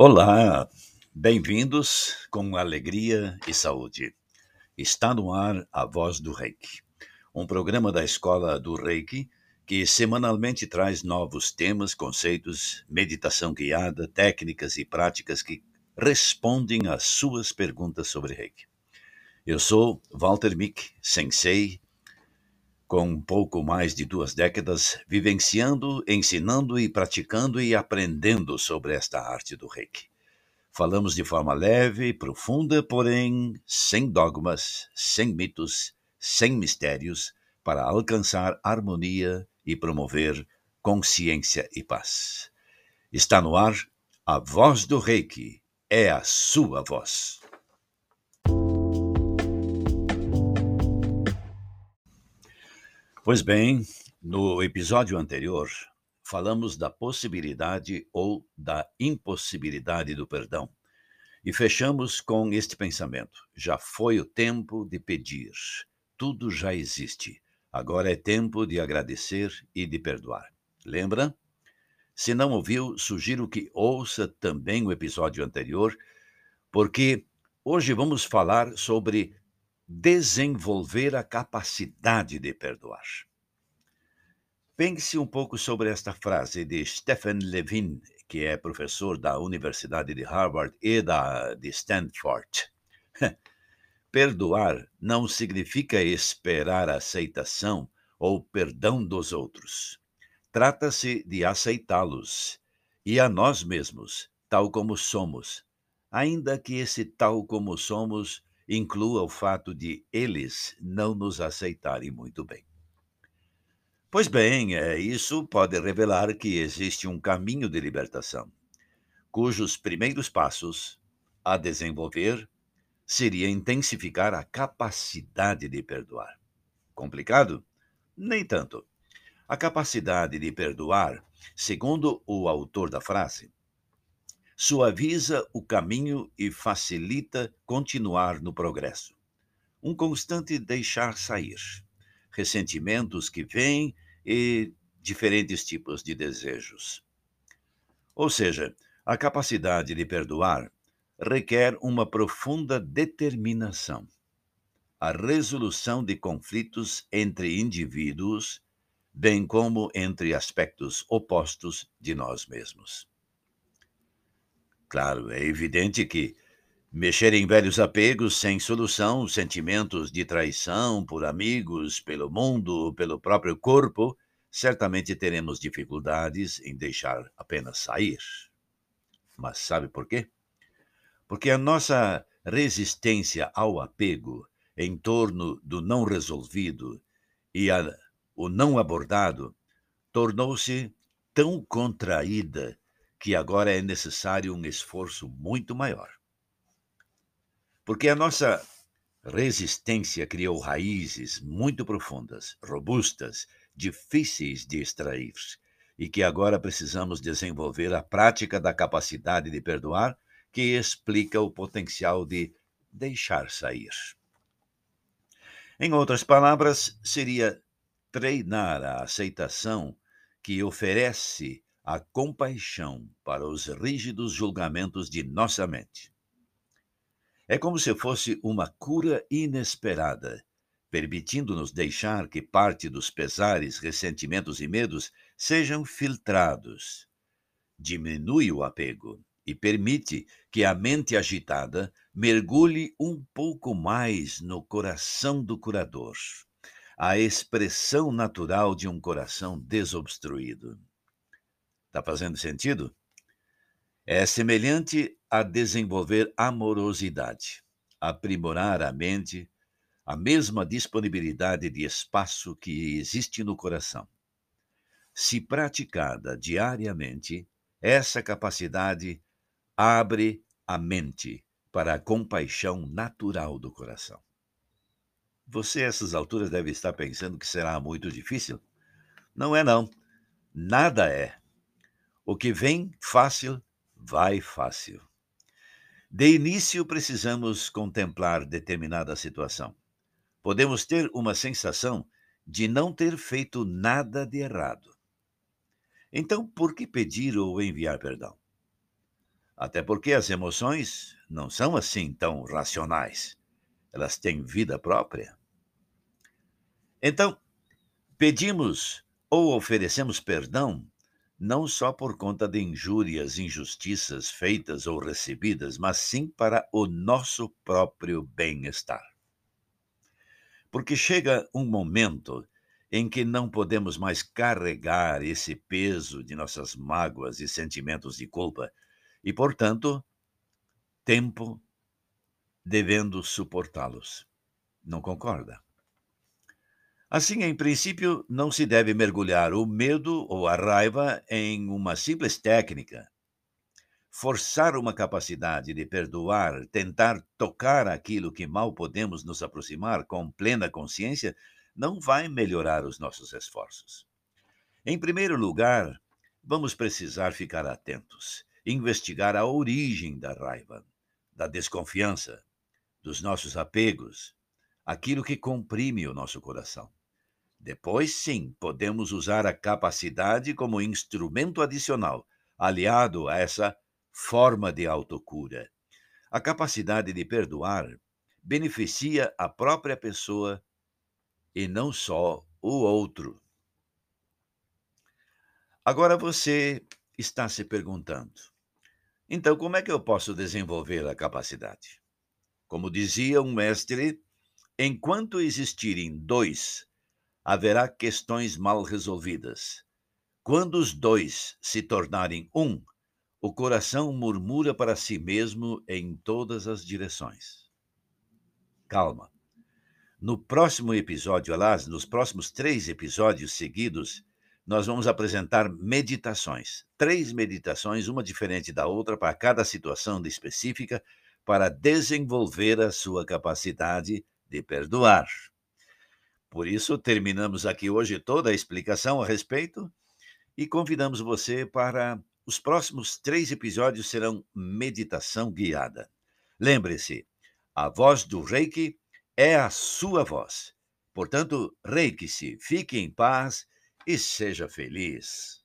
Olá, bem-vindos com alegria e saúde. Está no ar a Voz do Reiki, um programa da Escola do Reiki que semanalmente traz novos temas, conceitos, meditação guiada, técnicas e práticas que respondem às suas perguntas sobre Reiki. Eu sou Walter Mick, sensei, com pouco mais de duas décadas, vivenciando, ensinando e praticando e aprendendo sobre esta arte do reiki. Falamos de forma leve, profunda, porém sem dogmas, sem mitos, sem mistérios, para alcançar harmonia e promover consciência e paz. Está no ar a voz do reiki, é a sua voz. Pois bem, no episódio anterior, falamos da possibilidade ou da impossibilidade do perdão. E fechamos com este pensamento: já foi o tempo de pedir, tudo já existe. Agora é tempo de agradecer e de perdoar. Lembra? Se não ouviu, sugiro que ouça também o episódio anterior, porque hoje vamos falar sobre desenvolver a capacidade de perdoar. Pense um pouco sobre esta frase de Stephen Levin, que é professor da Universidade de Harvard e da de Stanford. Perdoar não significa esperar aceitação ou perdão dos outros. Trata-se de aceitá-los e a nós mesmos, tal como somos, ainda que esse tal como somos inclua o fato de eles não nos aceitarem muito bem. Pois bem, é, isso pode revelar que existe um caminho de libertação, cujos primeiros passos a desenvolver seria intensificar a capacidade de perdoar. Complicado? Nem tanto. A capacidade de perdoar, segundo o autor da frase, suaviza o caminho e facilita continuar no progresso. Um constante deixar sair, ressentimentos que vêm e diferentes tipos de desejos. Ou seja, a capacidade de perdoar requer uma profunda determinação. A resolução de conflitos entre indivíduos, bem como entre aspectos opostos de nós mesmos. Claro, é evidente que mexer em velhos apegos sem solução, sentimentos de traição por amigos, pelo mundo, pelo próprio corpo, certamente teremos dificuldades em deixar apenas sair. Mas sabe por quê? Porque a nossa resistência ao apego em torno do não resolvido e a, o não abordado tornou-se tão contraída que agora é necessário um esforço muito maior. Porque a nossa resistência criou raízes muito profundas, robustas, difíceis de extrair, e que agora precisamos desenvolver a prática da capacidade de perdoar, que explica o potencial de deixar sair. Em outras palavras, seria treinar a aceitação que oferece a compaixão para os rígidos julgamentos de nossa mente. É como se fosse uma cura inesperada, permitindo-nos deixar que parte dos pesares, ressentimentos e medos sejam filtrados. Diminui o apego e permite que a mente agitada mergulhe um pouco mais no coração do curador, a expressão natural de um coração desobstruído. Está fazendo sentido? É semelhante a desenvolver amorosidade, aprimorar a mente, a mesma disponibilidade de espaço que existe no coração. Se praticada diariamente, essa capacidade abre a mente para a compaixão natural do coração. Você, a essas alturas, deve estar pensando que será muito difícil? Não é, não. Nada é. O que vem fácil, vai fácil. De início, precisamos contemplar determinada situação. Podemos ter uma sensação de não ter feito nada de errado. Então, por que pedir ou enviar perdão? Até porque as emoções não são assim tão racionais. Elas têm vida própria. Então, pedimos ou oferecemos perdão não só por conta de injúrias, injustiças feitas ou recebidas, mas sim para o nosso próprio bem-estar. Porque chega um momento em que não podemos mais carregar esse peso de nossas mágoas e sentimentos de culpa e, portanto, tempo devendo suportá-los. Não concorda? Assim, em princípio, não se deve mergulhar o medo ou a raiva em uma simples técnica. Forçar uma capacidade de perdoar, tentar tocar aquilo que mal podemos nos aproximar com plena consciência, não vai melhorar os nossos esforços. Em primeiro lugar, vamos precisar ficar atentos investigar a origem da raiva, da desconfiança, dos nossos apegos, aquilo que comprime o nosso coração. Depois, sim, podemos usar a capacidade como instrumento adicional, aliado a essa forma de autocura. A capacidade de perdoar beneficia a própria pessoa e não só o outro. Agora você está se perguntando: então, como é que eu posso desenvolver a capacidade? Como dizia um mestre, enquanto existirem dois, haverá questões mal resolvidas. Quando os dois se tornarem um, o coração murmura para si mesmo em todas as direções. Calma. No próximo episódio, aliás, nos próximos três episódios seguidos, nós vamos apresentar meditações. Três meditações, uma diferente da outra, para cada situação específica, para desenvolver a sua capacidade de perdoar. Por isso, terminamos aqui hoje toda a explicação a respeito e convidamos você para os próximos três episódios serão meditação guiada. Lembre-se, a voz do Reiki é a sua voz. Portanto, reiki-se, fique em paz e seja feliz.